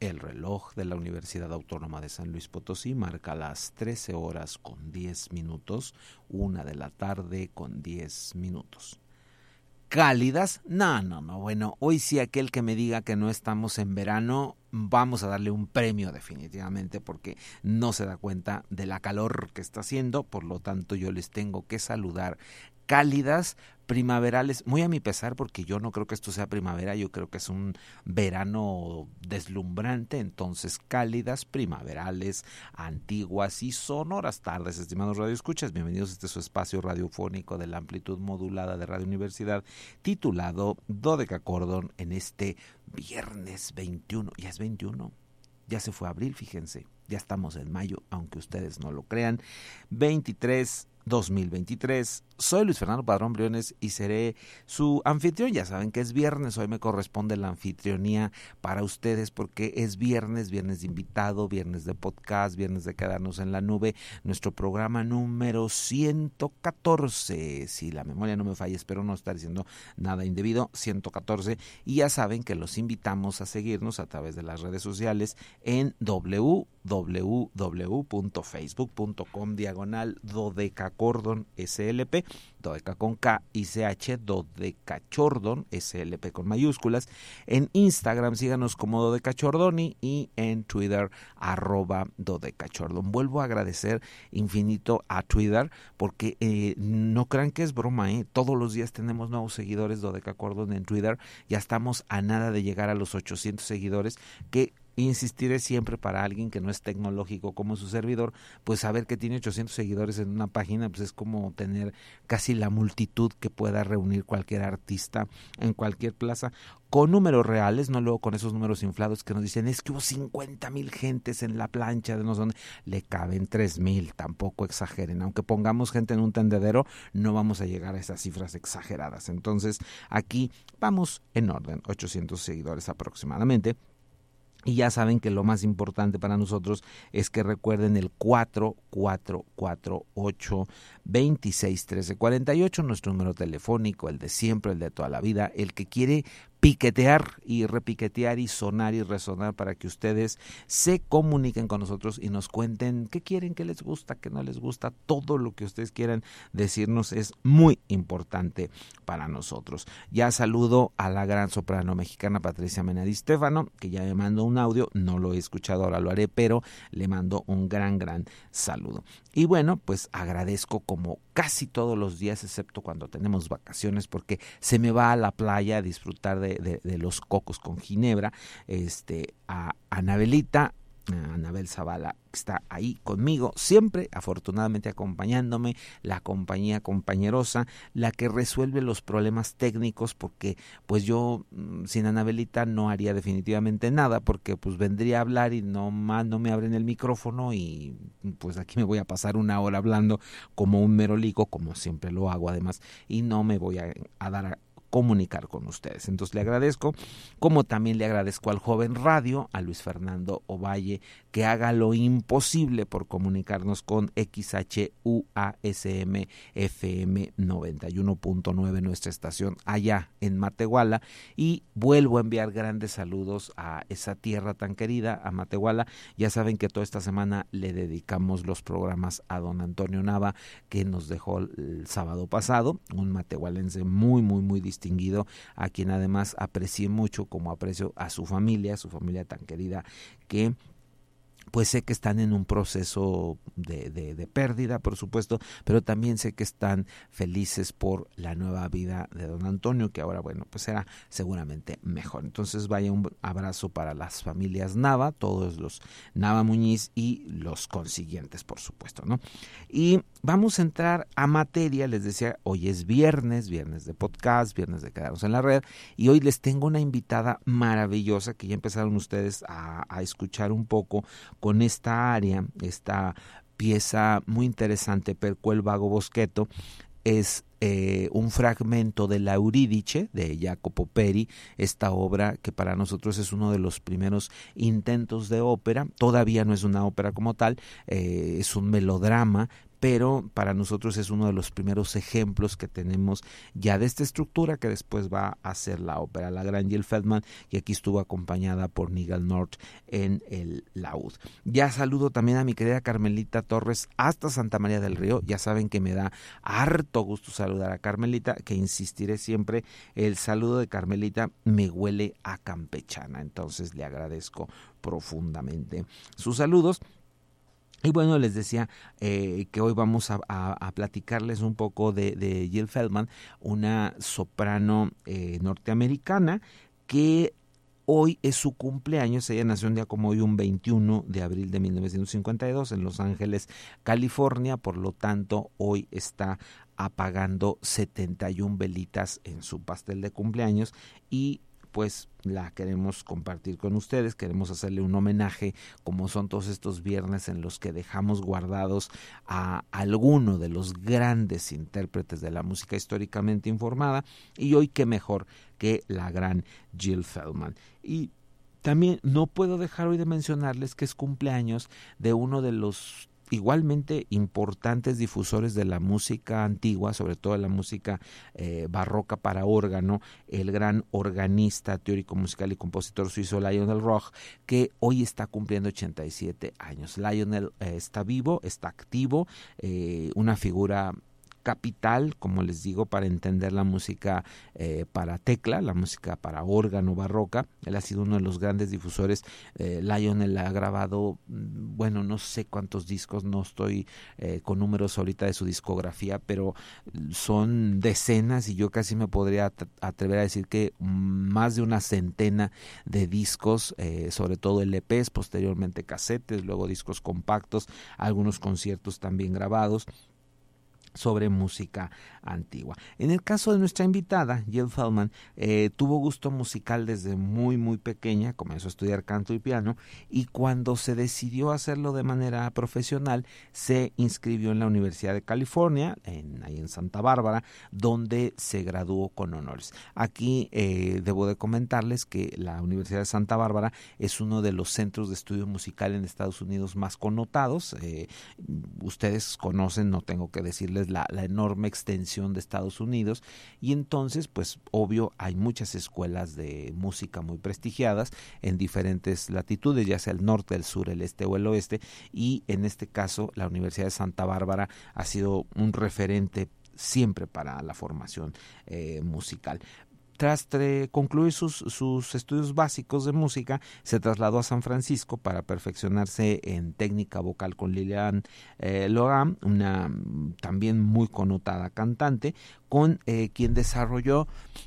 El reloj de la Universidad Autónoma de San Luis Potosí marca las 13 horas con 10 minutos, una de la tarde con 10 minutos. ¿Cálidas? No, no, no. Bueno, hoy sí aquel que me diga que no estamos en verano, vamos a darle un premio definitivamente porque no se da cuenta de la calor que está haciendo, por lo tanto yo les tengo que saludar cálidas, primaverales, muy a mi pesar porque yo no creo que esto sea primavera, yo creo que es un verano deslumbrante, entonces cálidas, primaverales, antiguas y sonoras tardes, estimados radioescuchas, bienvenidos a este su espacio radiofónico de la amplitud modulada de Radio Universidad, titulado Dodeca Cordon en este viernes 21, ya es 21, ya se fue abril, fíjense, ya estamos en mayo, aunque ustedes no lo crean, 23 2023. Soy Luis Fernando Padrón Briones y seré su anfitrión. Ya saben que es viernes, hoy me corresponde la anfitrionía para ustedes porque es viernes, viernes de invitado, viernes de podcast, viernes de quedarnos en la nube, nuestro programa número 114. Si la memoria no me falla, espero no estar diciendo nada indebido, 114. Y ya saben que los invitamos a seguirnos a través de las redes sociales en www.facebook.com diagonal dodeca Cordon SLP, Dodeca con K y CH, Dodecachordon SLP con mayúsculas. En Instagram síganos como Dodecachordoni y en Twitter arroba Dodecachordon. Vuelvo a agradecer infinito a Twitter porque eh, no crean que es broma, ¿eh? todos los días tenemos nuevos seguidores Dodecacordon en Twitter. Ya estamos a nada de llegar a los 800 seguidores que insistiré siempre para alguien que no es tecnológico como su servidor, pues saber que tiene 800 seguidores en una página, pues es como tener casi la multitud que pueda reunir cualquier artista en cualquier plaza con números reales, no luego con esos números inflados que nos dicen es que hubo 50 mil gentes en la plancha de no sé dónde, le caben 3 mil, tampoco exageren, aunque pongamos gente en un tendedero, no vamos a llegar a esas cifras exageradas. Entonces, aquí vamos en orden, 800 seguidores aproximadamente. Y ya saben que lo más importante para nosotros es que recuerden el 4448 261348, nuestro número telefónico, el de siempre, el de toda la vida, el que quiere piquetear y repiquetear y sonar y resonar para que ustedes se comuniquen con nosotros y nos cuenten qué quieren, qué les gusta, qué no les gusta, todo lo que ustedes quieran decirnos es muy importante para nosotros. Ya saludo a la gran soprano mexicana Patricia Menadi Stefano, que ya me mandó un audio, no lo he escuchado, ahora lo haré, pero le mando un gran, gran saludo. Y bueno, pues agradezco como casi todos los días, excepto cuando tenemos vacaciones, porque se me va a la playa a disfrutar de, de, los cocos con ginebra, este, a Anabelita, Anabel Zavala está ahí conmigo, siempre afortunadamente acompañándome, la compañía compañerosa, la que resuelve los problemas técnicos, porque pues yo mm, sin Anabelita no haría definitivamente nada, porque pues vendría a hablar y no más no me abren el micrófono y pues aquí me voy a pasar una hora hablando como un merolico, como siempre lo hago además, y no me voy a, a dar a, comunicar con ustedes. Entonces le agradezco, como también le agradezco al joven radio, a Luis Fernando Ovalle, que haga lo imposible por comunicarnos con XHUASM FM 91.9, nuestra estación allá en Matehuala. Y vuelvo a enviar grandes saludos a esa tierra tan querida, a Matehuala. Ya saben que toda esta semana le dedicamos los programas a don Antonio Nava, que nos dejó el sábado pasado, un matehualense muy, muy, muy distinguido, a quien además aprecié mucho como aprecio a su familia, su familia tan querida, que pues sé que están en un proceso de, de, pérdida, por supuesto, pero también sé que están felices por la nueva vida de don Antonio, que ahora, bueno, pues será seguramente mejor. Entonces vaya un abrazo para las familias Nava, todos los Nava Muñiz y los consiguientes, por supuesto, ¿no? Y vamos a entrar a materia, les decía, hoy es viernes, viernes de podcast, viernes de quedarnos en la red, y hoy les tengo una invitada maravillosa que ya empezaron ustedes a, a escuchar un poco con esta área, esta pieza muy interesante, Percuel Vago Bosqueto, es eh, un fragmento de la Eurídice de Jacopo Peri, esta obra que para nosotros es uno de los primeros intentos de ópera, todavía no es una ópera como tal, eh, es un melodrama, pero para nosotros es uno de los primeros ejemplos que tenemos ya de esta estructura que después va a ser la ópera La Gran Jill Feldman y aquí estuvo acompañada por Nigel North en el laúd. Ya saludo también a mi querida Carmelita Torres hasta Santa María del Río, ya saben que me da harto gusto saludar a Carmelita, que insistiré siempre, el saludo de Carmelita me huele a campechana, entonces le agradezco profundamente sus saludos. Y bueno, les decía eh, que hoy vamos a, platicarles un poco de, Jill Feldman, una soprano eh, norteamericana que hoy es su cumpleaños. Ella nació un día como hoy, un 21 de abril de 1952 en Los Ángeles, California. Por lo tanto, hoy está apagando 71 velitas en su pastel de cumpleaños y pues la queremos compartir con ustedes, queremos hacerle un homenaje como son todos estos viernes en los que dejamos guardados a alguno de los grandes intérpretes de la música históricamente informada y hoy qué mejor que la gran Jill Feldman. Y también no puedo dejar hoy de mencionarles que es cumpleaños de uno de los igualmente importantes difusores de la música antigua, sobre todo la música eh, barroca para órgano, el gran organista, teórico musical y compositor suizo Lionel Roch, que hoy está cumpliendo 87 años. Lionel eh, está vivo, está activo, eh, una figura capital, como les digo, para entender la música eh, para tecla, la música para órgano barroca. Él ha sido uno de los grandes difusores. Eh, Lionel ha grabado, mm, bueno, no sé cuántos discos, no estoy eh, con números ahorita de su discografía, pero son decenas y yo casi me podría atrever a decir que más de una centena de discos, sobre todo LPs, posteriormente casetes, luego discos compactos, algunos conciertos también grabados sobre música antigua. En el caso de nuestra invitada, Jill Feldman, eh, tuvo gusto musical desde muy, muy pequeña, comenzó a estudiar canto y piano, y cuando se decidió hacerlo de manera profesional, se inscribió en la Universidad de California, en, ahí en Santa Bárbara, donde se graduó con honores. Aquí eh, debo de comentarles que la Universidad de Santa Bárbara es uno de los centros de estudio musical en Estados Unidos más connotados. Eh, ustedes conocen, no tengo que decirles la, enorme extensión de Estados Unidos y entonces pues obvio hay muchas escuelas de música muy prestigiadas en diferentes latitudes, ya sea el norte, el sur, el este o el oeste y en este caso la Universidad de Santa Bárbara ha sido un referente siempre para la formación eh, musical. Tras concluir sus, sus, estudios básicos de música, se trasladó a San Francisco para perfeccionarse en técnica vocal con Lilian eh, Logan, una también muy connotada cantante, con eh, quien desarrolló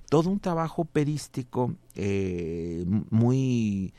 todo un trabajo perístico eh, muy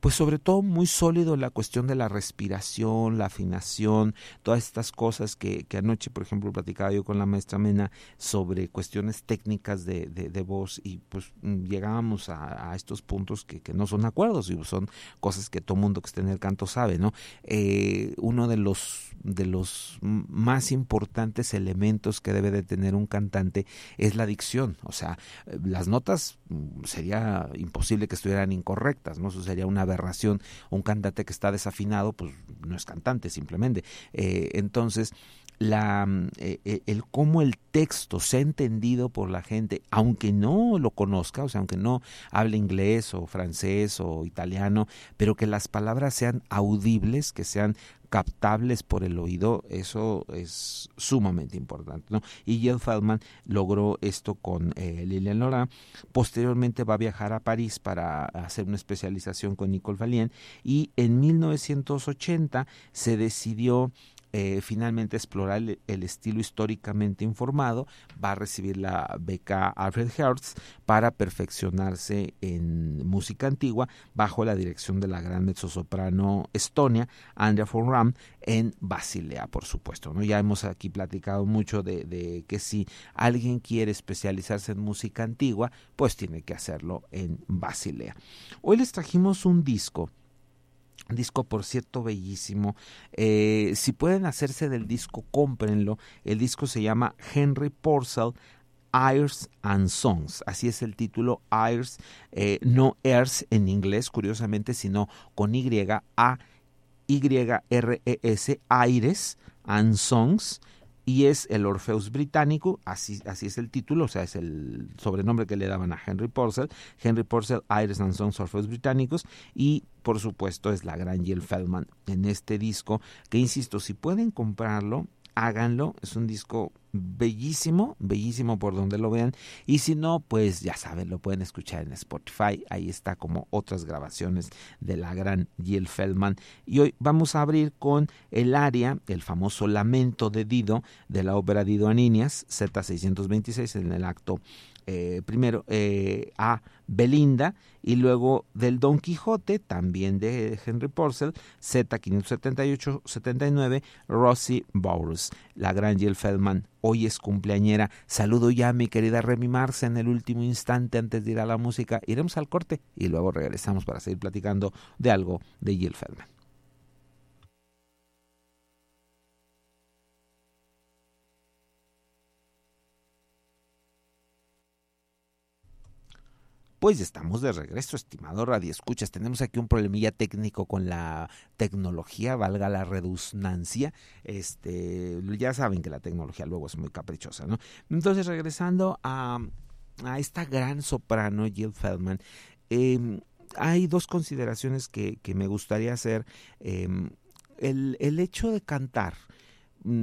pues sobre todo muy sólido la cuestión de la respiración, la afinación, todas estas cosas que, que anoche, por ejemplo, platicaba yo con la maestra Mena sobre cuestiones técnicas de, de, voz y pues llegábamos a, estos puntos que, que, no son acuerdos y son cosas que todo mundo que esté en el canto sabe, ¿no? Eh, uno de los, de los más importantes elementos que debe de tener un cantante es la dicción, o sea, las notas mm, sería imposible que estuvieran incorrectas, ¿no? Eso sería una aberración. Un cantante que está desafinado, pues no es cantante simplemente. Eh, entonces, la, eh, eh, el cómo el texto se ha entendido por la gente, aunque no lo conozca, o sea, aunque no hable inglés o francés o italiano, pero que las palabras sean audibles, que sean captables por el oído, eso es sumamente importante. ¿no? Y Jill Feldman logró esto con eh, Lilian Laurent. Posteriormente va a viajar a París para hacer una especialización con Nicole Valien y en 1980 se decidió eh, finalmente explorar el, estilo históricamente informado, va a recibir la beca Alfred Hertz para perfeccionarse en música antigua bajo la dirección de la gran mezzosoprano Estonia, Andrea von Ram, en Basilea, por supuesto. ¿no? Ya hemos aquí platicado mucho de, de que si alguien quiere especializarse en música antigua, pues tiene que hacerlo en Basilea. Hoy les trajimos un disco Disco, por cierto, bellísimo. Eh, si pueden hacerse del disco, cómprenlo. El disco se llama Henry Porcel Airs and Songs. Así es el título, Airs, eh, no Airs en inglés, curiosamente, sino con Y, A, Y, R, E, S, Aires, and Songs y es el Orpheus británico, así, así es el título, o sea, es el sobrenombre que le daban a Henry Purcell, Henry Purcell, Iris and Songs Orpheus británicos, y por supuesto es la gran Jill Feldman en este disco, que insisto, si pueden comprarlo, háganlo, es un disco bellísimo, bellísimo por donde lo vean, y si no, pues ya saben, lo pueden escuchar en Spotify, ahí está como otras grabaciones de la gran Jill Feldman, y hoy vamos a abrir con el aria, el famoso lamento de Dido de la ópera Dido Aninias, Z626 en el acto eh, primero eh, a Belinda y luego del Don Quijote, también de Henry Purcell, Z578-79, Rosie Bowers, la gran Jill Feldman, hoy es cumpleañera. Saludo ya a mi querida Remy Marce en el último instante antes de ir a la música. Iremos al corte y luego regresamos para seguir platicando de algo de Jill Feldman. Pues estamos de regreso, estimado Radio Escuchas. Tenemos aquí un problemilla técnico con la tecnología, valga la redundancia. Este, ya saben que la tecnología luego es muy caprichosa, ¿no? Entonces, regresando a, a esta gran soprano, Jill Feldman, em, hay dos consideraciones que, que me gustaría hacer. Em, el, el hecho de cantar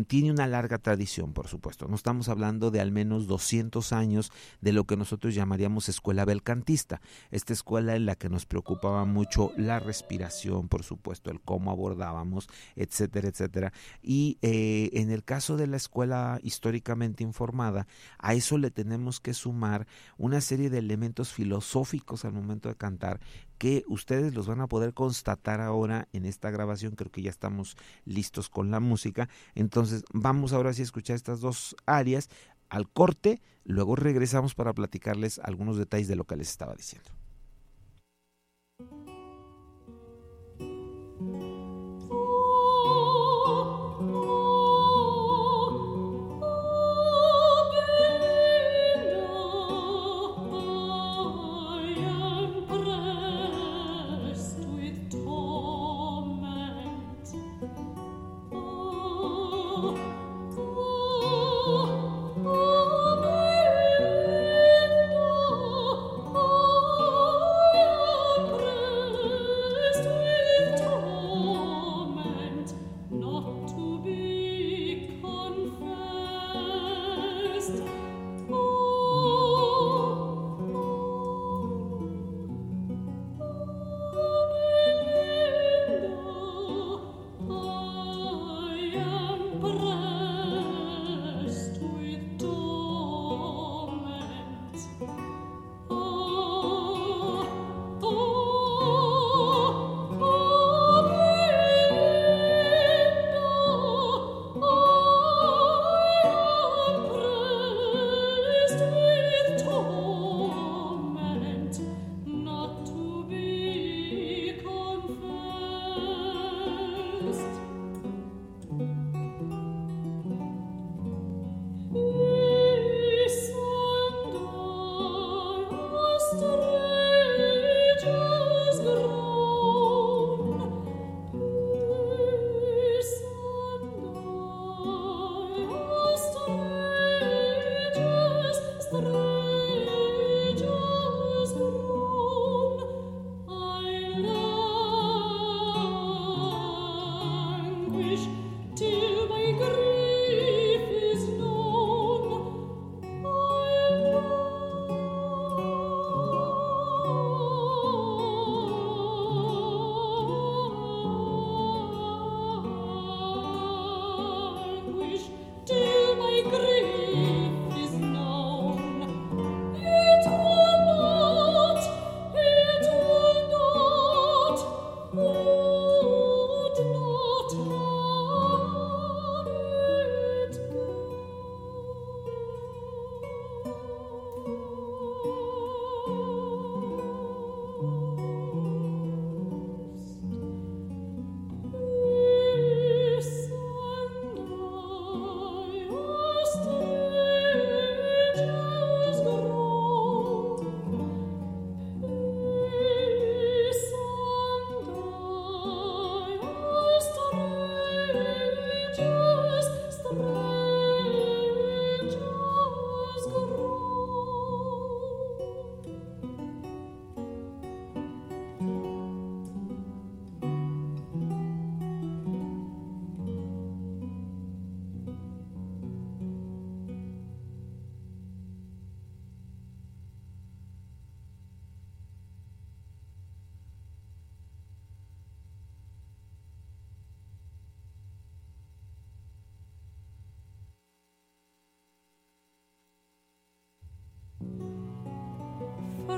tiene una larga tradición, por supuesto. No estamos hablando de al menos 200 años de lo que nosotros llamaríamos escuela belcantista. Esta escuela en la que nos preocupaba mucho la respiración, por supuesto, el cómo abordábamos, etcétera, etcétera. Y eh, en el caso de la escuela históricamente informada, a eso le tenemos que sumar una serie de elementos filosóficos al momento de cantar que ustedes los van a poder constatar ahora en esta grabación. Creo que ya estamos listos con la música. Entonces vamos ahora sí a escuchar estas dos áreas al corte, luego regresamos para platicarles algunos detalles de lo que les estaba diciendo.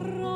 rock.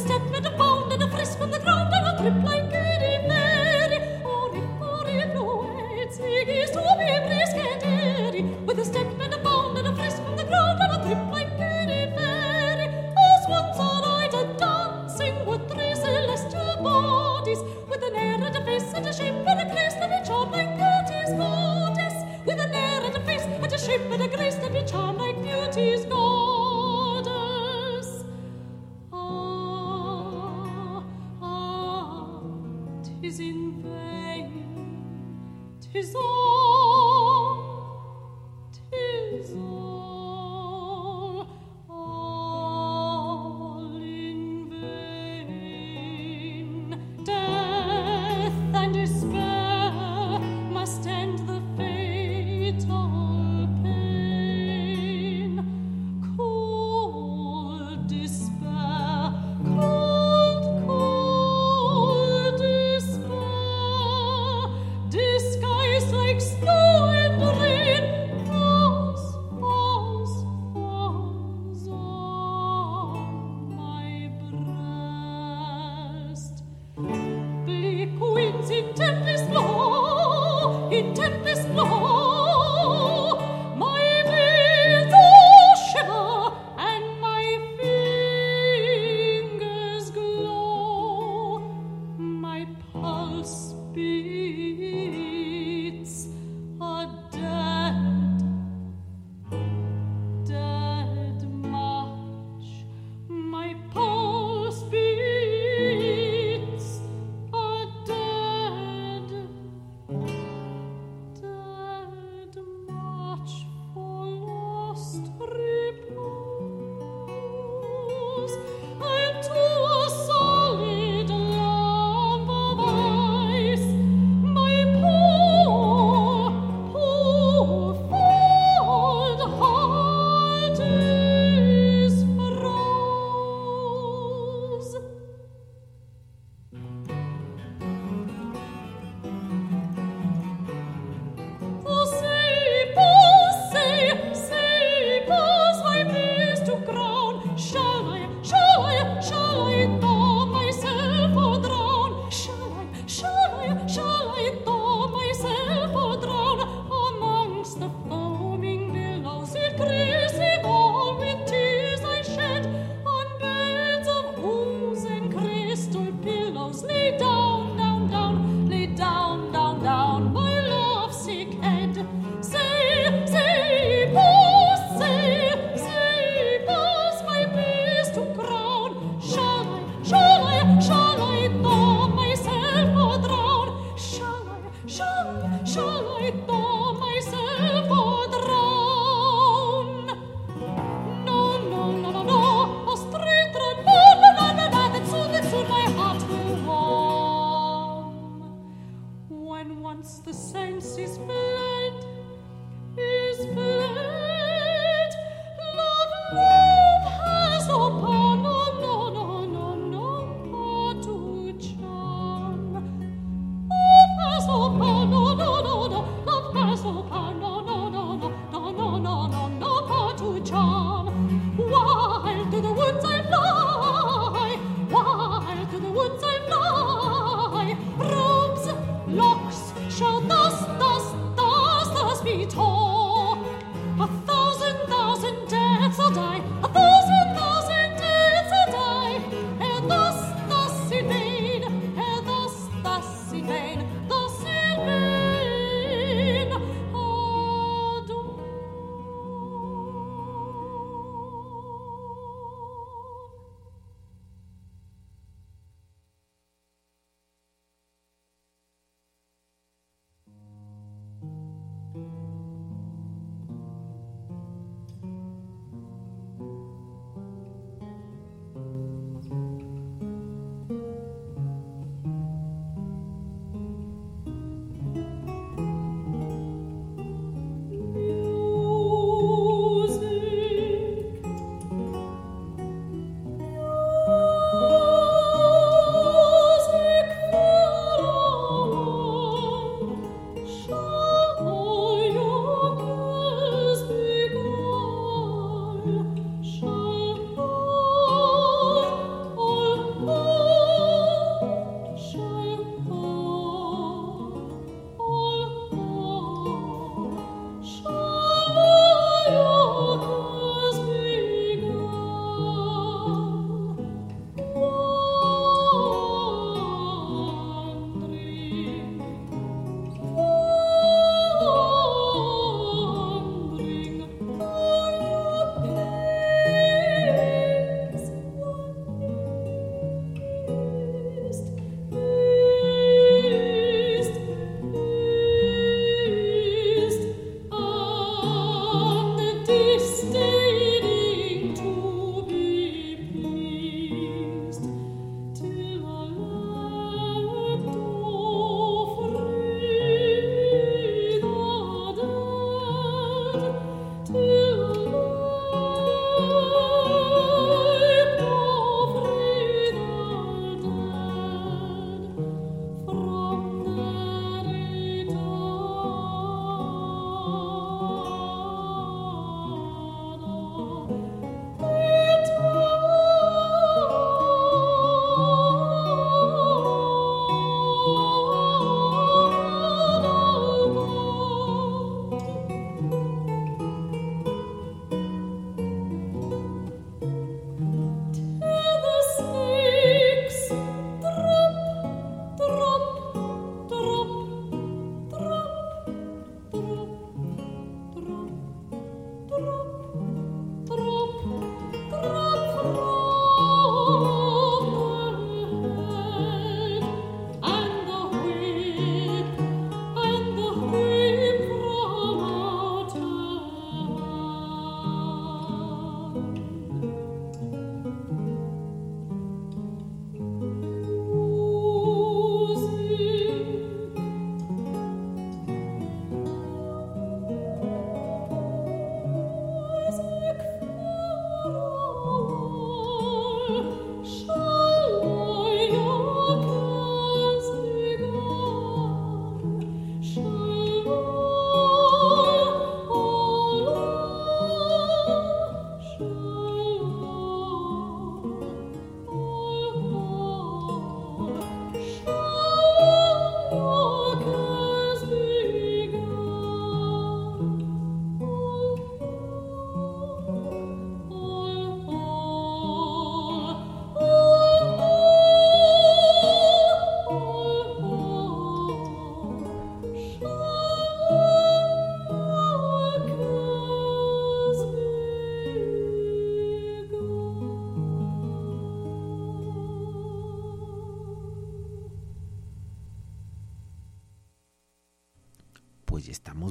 step with the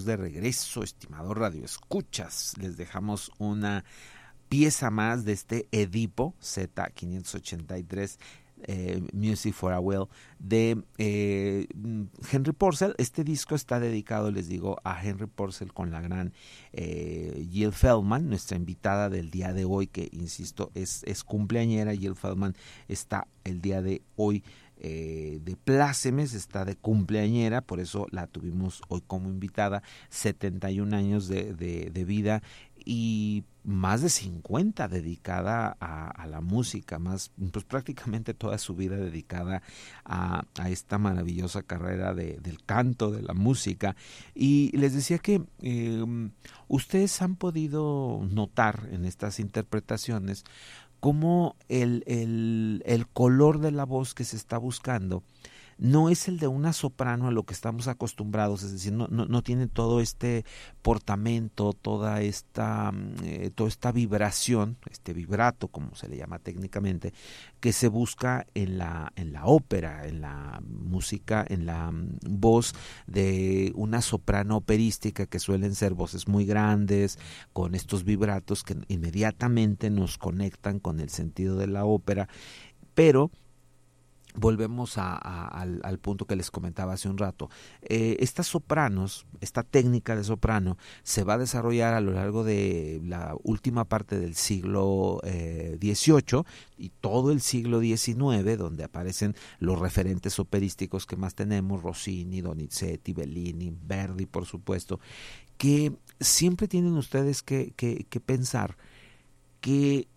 de regreso, estimado Radio Escuchas. Les dejamos una pieza más de este Edipo Z583 eh, Music for a Will de eh, Henry Porcel. Este disco está dedicado, les digo, a Henry Porcel con la gran eh, Jill Feldman, nuestra invitada del día de hoy, que insisto, es, es cumpleañera. Jill Feldman está el día de hoy eh, de plácemes, está de cumpleañera, por eso la tuvimos hoy como invitada, 71 años de, de, vida y más de 50 dedicada a, la música, más pues prácticamente toda su vida dedicada a, esta maravillosa carrera de, del canto, de la música. Y les decía que em, ustedes han podido notar en estas interpretaciones cómo el, el, el color de la voz que se está buscando no es el de una soprano a lo que estamos acostumbrados, es decir, no, no, tiene todo este portamento, toda esta, mm, eh, toda esta vibración, este vibrato, como se le llama técnicamente, que se busca en la, en la ópera, en la música, en la mm, voz de una soprano operística, que suelen ser voces muy grandes, con estos vibratos que inmediatamente nos conectan con el sentido de la ópera, pero volvemos al, punto que les comentaba hace un rato. Eh, estas sopranos, esta técnica de soprano, se va a desarrollar a lo largo de la última parte del siglo XVIII eh, y todo el siglo XIX, donde aparecen los referentes operísticos que más tenemos, Rossini, Donizetti, Bellini, Verdi, por supuesto, que siempre tienen ustedes que pensar que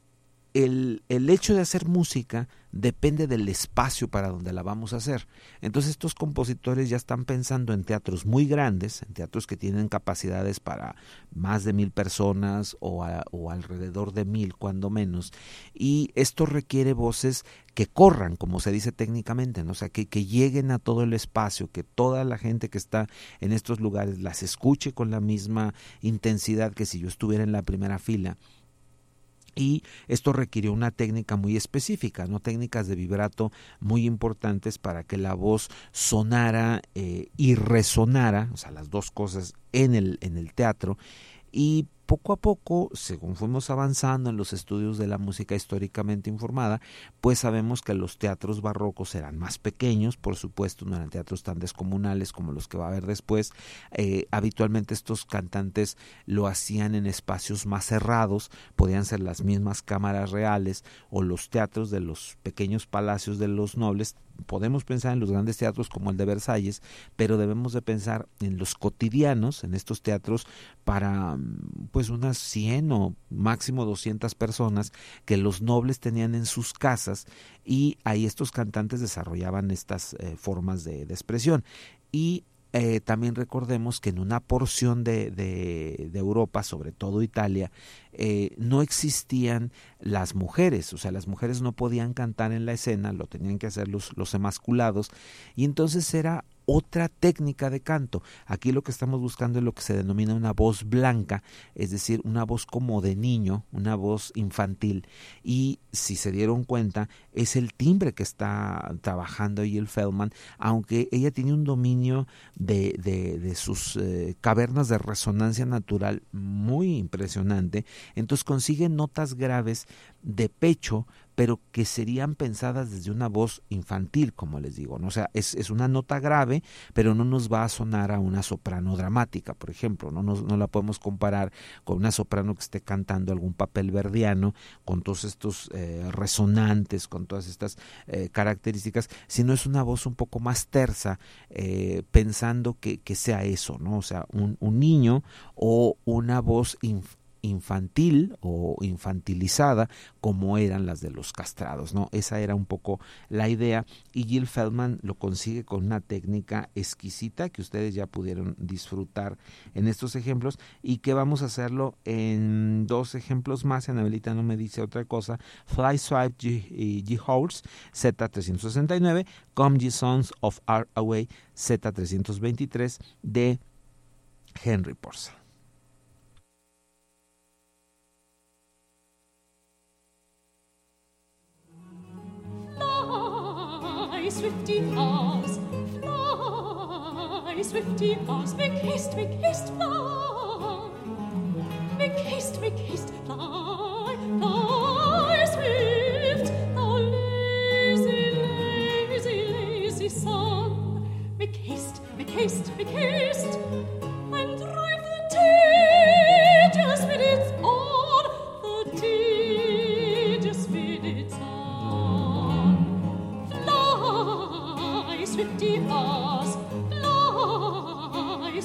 el, el, hecho de hacer música depende del espacio para donde la vamos a hacer. Entonces estos compositores ya están pensando en teatros muy grandes, en teatros que tienen capacidades para más de mil personas o, o alrededor de mil cuando menos. Y esto requiere voces que corran, como se dice técnicamente, ¿no? o sea, que, que lleguen a todo el espacio, que toda la gente que está en estos lugares las escuche con la misma intensidad que si yo estuviera en la primera fila y esto requirió una técnica muy específica, no técnicas de vibrato muy importantes para que la voz sonara eh, y resonara, o sea, las dos cosas en el, en el teatro. Y poco a poco, según fuimos avanzando en los estudios de la música históricamente informada, pues sabemos que los teatros barrocos eran más pequeños, por supuesto, no eran teatros tan descomunales como los que va a haber después. Eh, habitualmente estos cantantes lo hacían en espacios más cerrados, podían ser las mismas cámaras reales o los teatros de los pequeños palacios de los nobles podemos pensar en los grandes teatros como el de Versalles, pero debemos de pensar en los cotidianos, en estos teatros para pues unas 100 o máximo 200 personas que los nobles tenían en sus casas y ahí estos cantantes desarrollaban estas eh, formas de, de expresión. Y eh, también recordemos que en una porción de, de, Europa, sobre todo Italia, eh, no existían las mujeres, o sea, las mujeres no podían cantar en la escena, lo tenían que hacer los, los emasculados, y entonces era otra técnica de canto. Aquí lo que estamos buscando es lo que se denomina una voz blanca, es decir, una voz como de niño, una voz infantil. Y si se dieron cuenta, es el timbre que está trabajando Jill Feldman, aunque ella tiene un dominio de, de, de sus eh, cavernas de resonancia natural muy impresionante, entonces consigue notas graves de pecho, pero que serían pensadas desde una voz infantil, como les digo. ¿no? O sea, es, una nota grave, pero no nos va a sonar a una soprano dramática, por ejemplo. No, no la podemos comparar con una soprano que esté cantando algún papel verdiano, con todos estos eh, resonantes, con todas estas eh, características, sino es una voz un poco más tersa, eh, pensando que, que, sea eso, ¿no? O sea, un, un niño o una voz infantil infantil o infantilizada como eran las de los castrados, ¿no? Esa era un poco la idea y Jill Feldman lo consigue con una técnica exquisita que ustedes ya pudieron disfrutar en estos ejemplos y que vamos a hacerlo en dos ejemplos más, Anabelita no me dice otra cosa, Fly Swipe G, G Horse Z369, Come Ye Sons of Art Away Z323 de Henry Porcel. swifty house, fly, swifty house, make haste, make haste, fly, make haste, make haste, fly, fly, swift, thou lazy, lazy, lazy sun. make haste, make haste, make haste.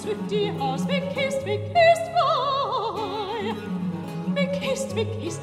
flippt die aus, wer kist, wer kist, wei? Wer kist, wer kist,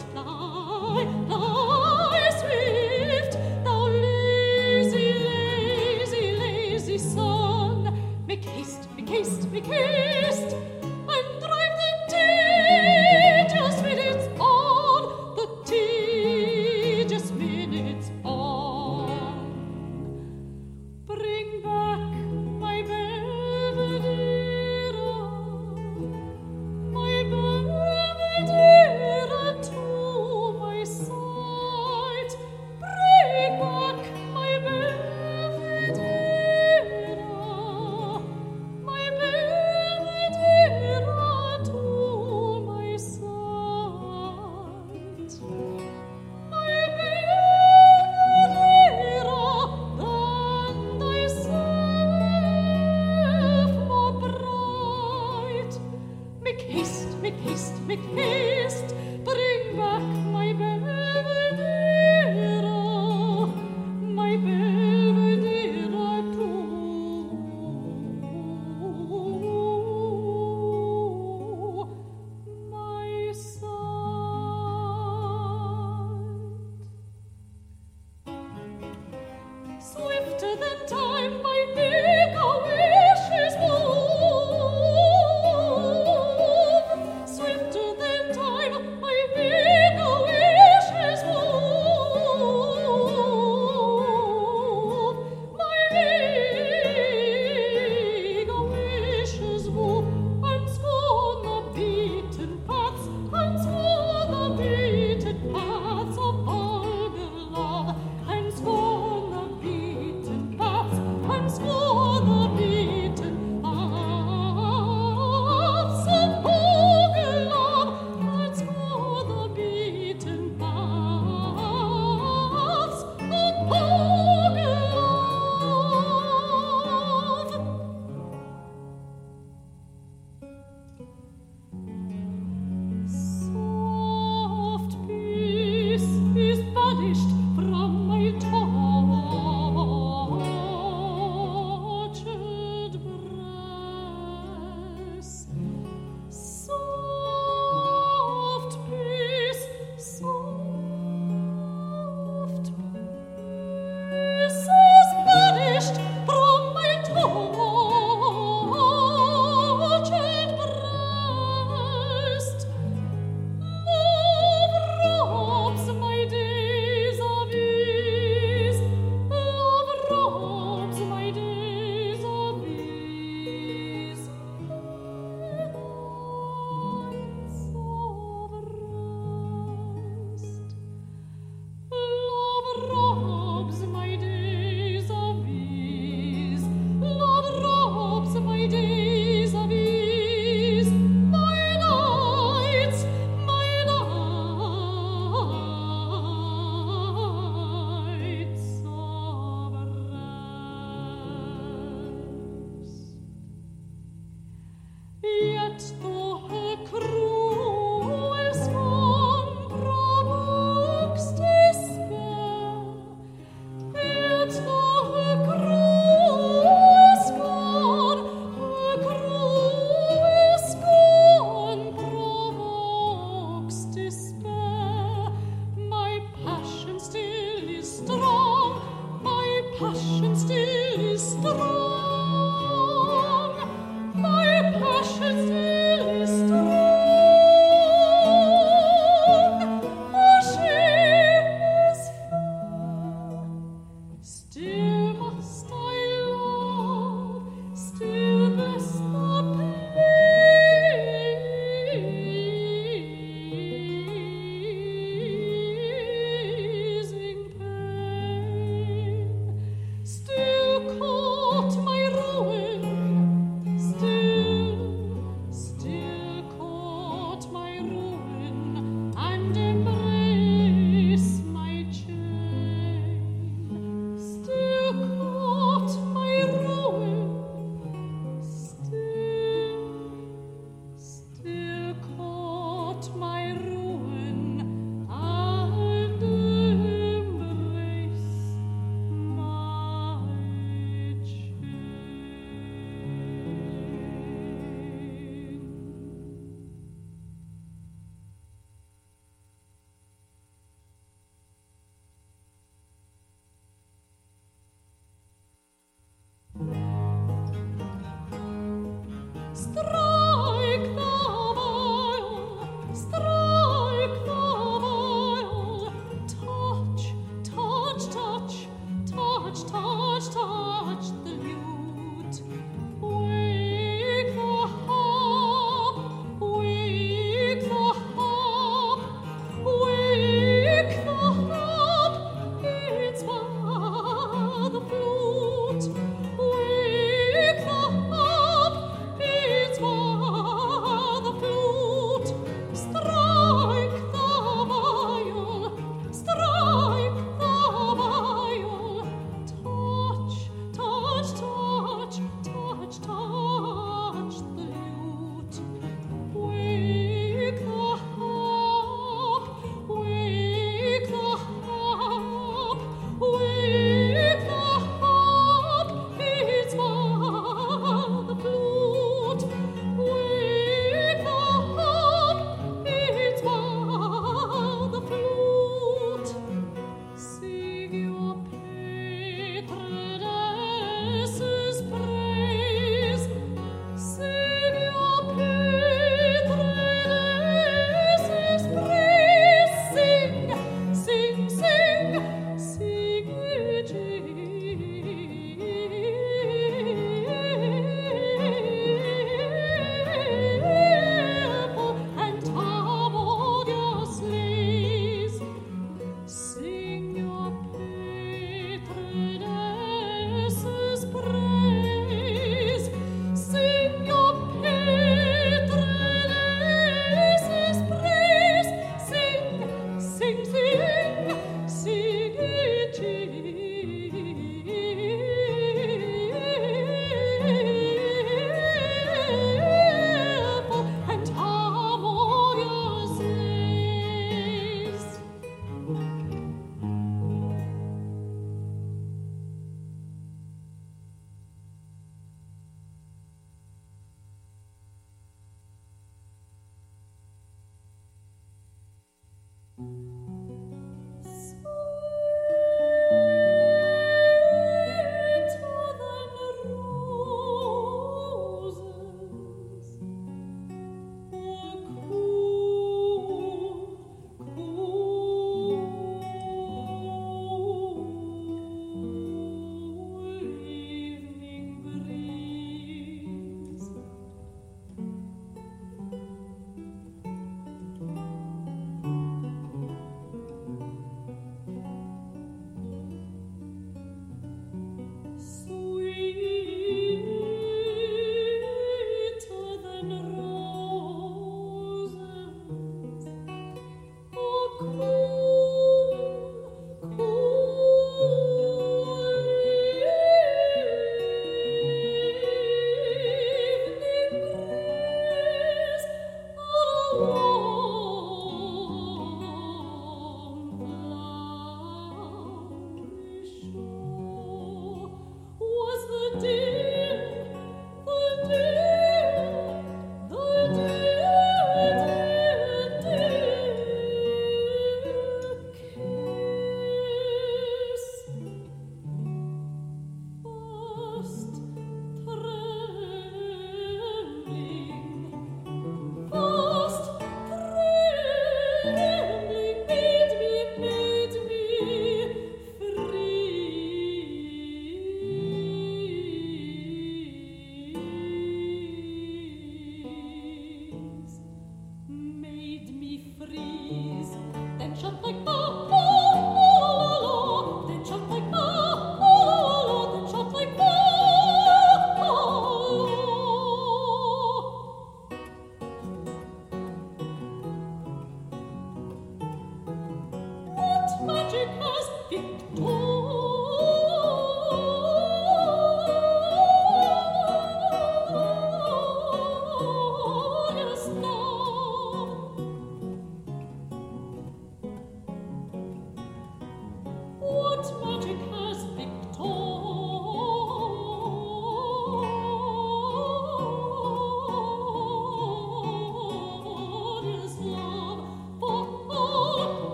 说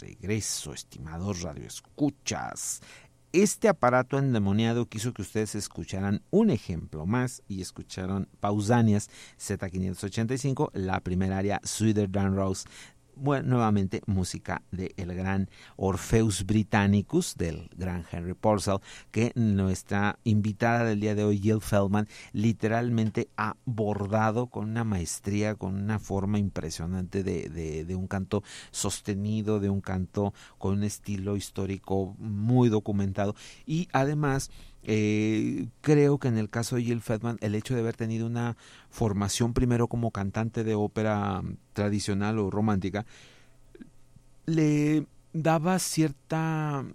regreso, estimados radioescuchas. Este aparato endemoniado quiso que ustedes escucharan un ejemplo más y escucharon Pausanias Z585, la primera área Sweeter Than Rose bueno, nuevamente música del el gran Orpheus Britannicus, del gran Henry Purcell, que nuestra invitada del día de hoy, Jill Feldman, literalmente ha bordado con una maestría, con una forma impresionante de, de, de un canto sostenido, de un canto con un estilo histórico muy documentado. Y además eh, creo que en el caso de Jill Fedman, el hecho de haber tenido una formación primero como cantante de ópera tradicional o romántica, le daba cierta mm,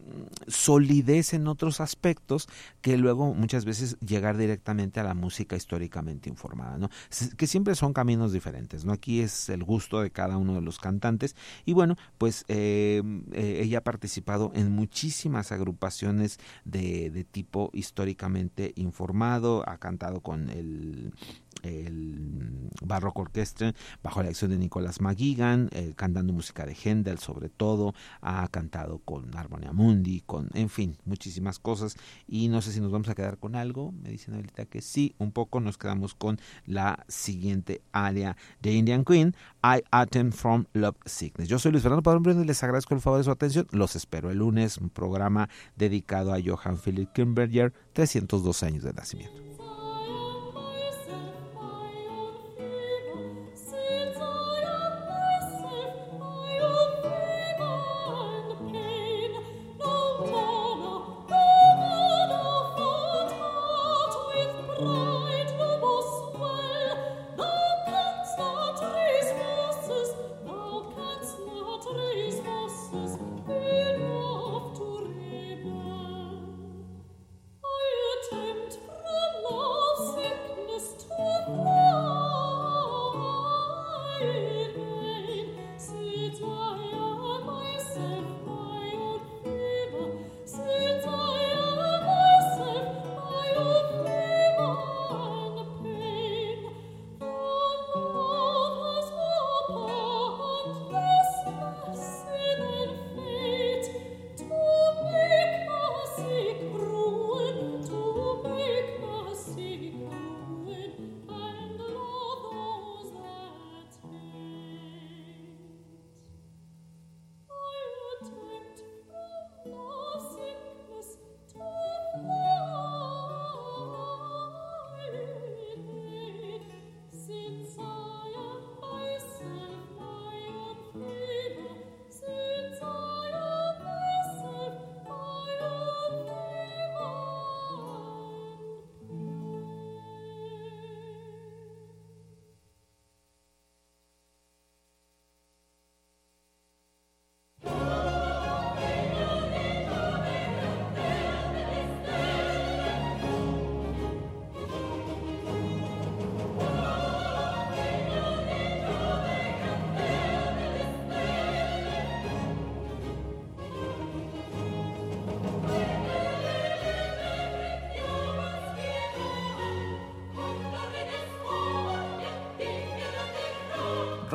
solidez en otros aspectos que luego muchas veces llegar directamente a la música históricamente informada, ¿no? Que siempre son caminos diferentes, ¿no? Aquí es el gusto de cada uno de los cantantes y bueno, pues eh, eh, ella ha participado en muchísimas agrupaciones de, de tipo históricamente informado, ha cantado con el el Barroco Orquestra bajo la acción de Nicolás McGuigan, eh, cantando música de Händel sobre todo, ha cantado con Armonia Mundi, con, en fin, muchísimas cosas y no sé si nos vamos a quedar con algo, me dicen ahorita que sí, un poco nos quedamos con la siguiente área de Indian Queen, I Attend From Love Sickness. Yo soy Luis Fernando Padrón y les agradezco el favor de su atención, los espero el lunes, un programa dedicado a Johann Philipp Kimberger, 302 años de nacimiento.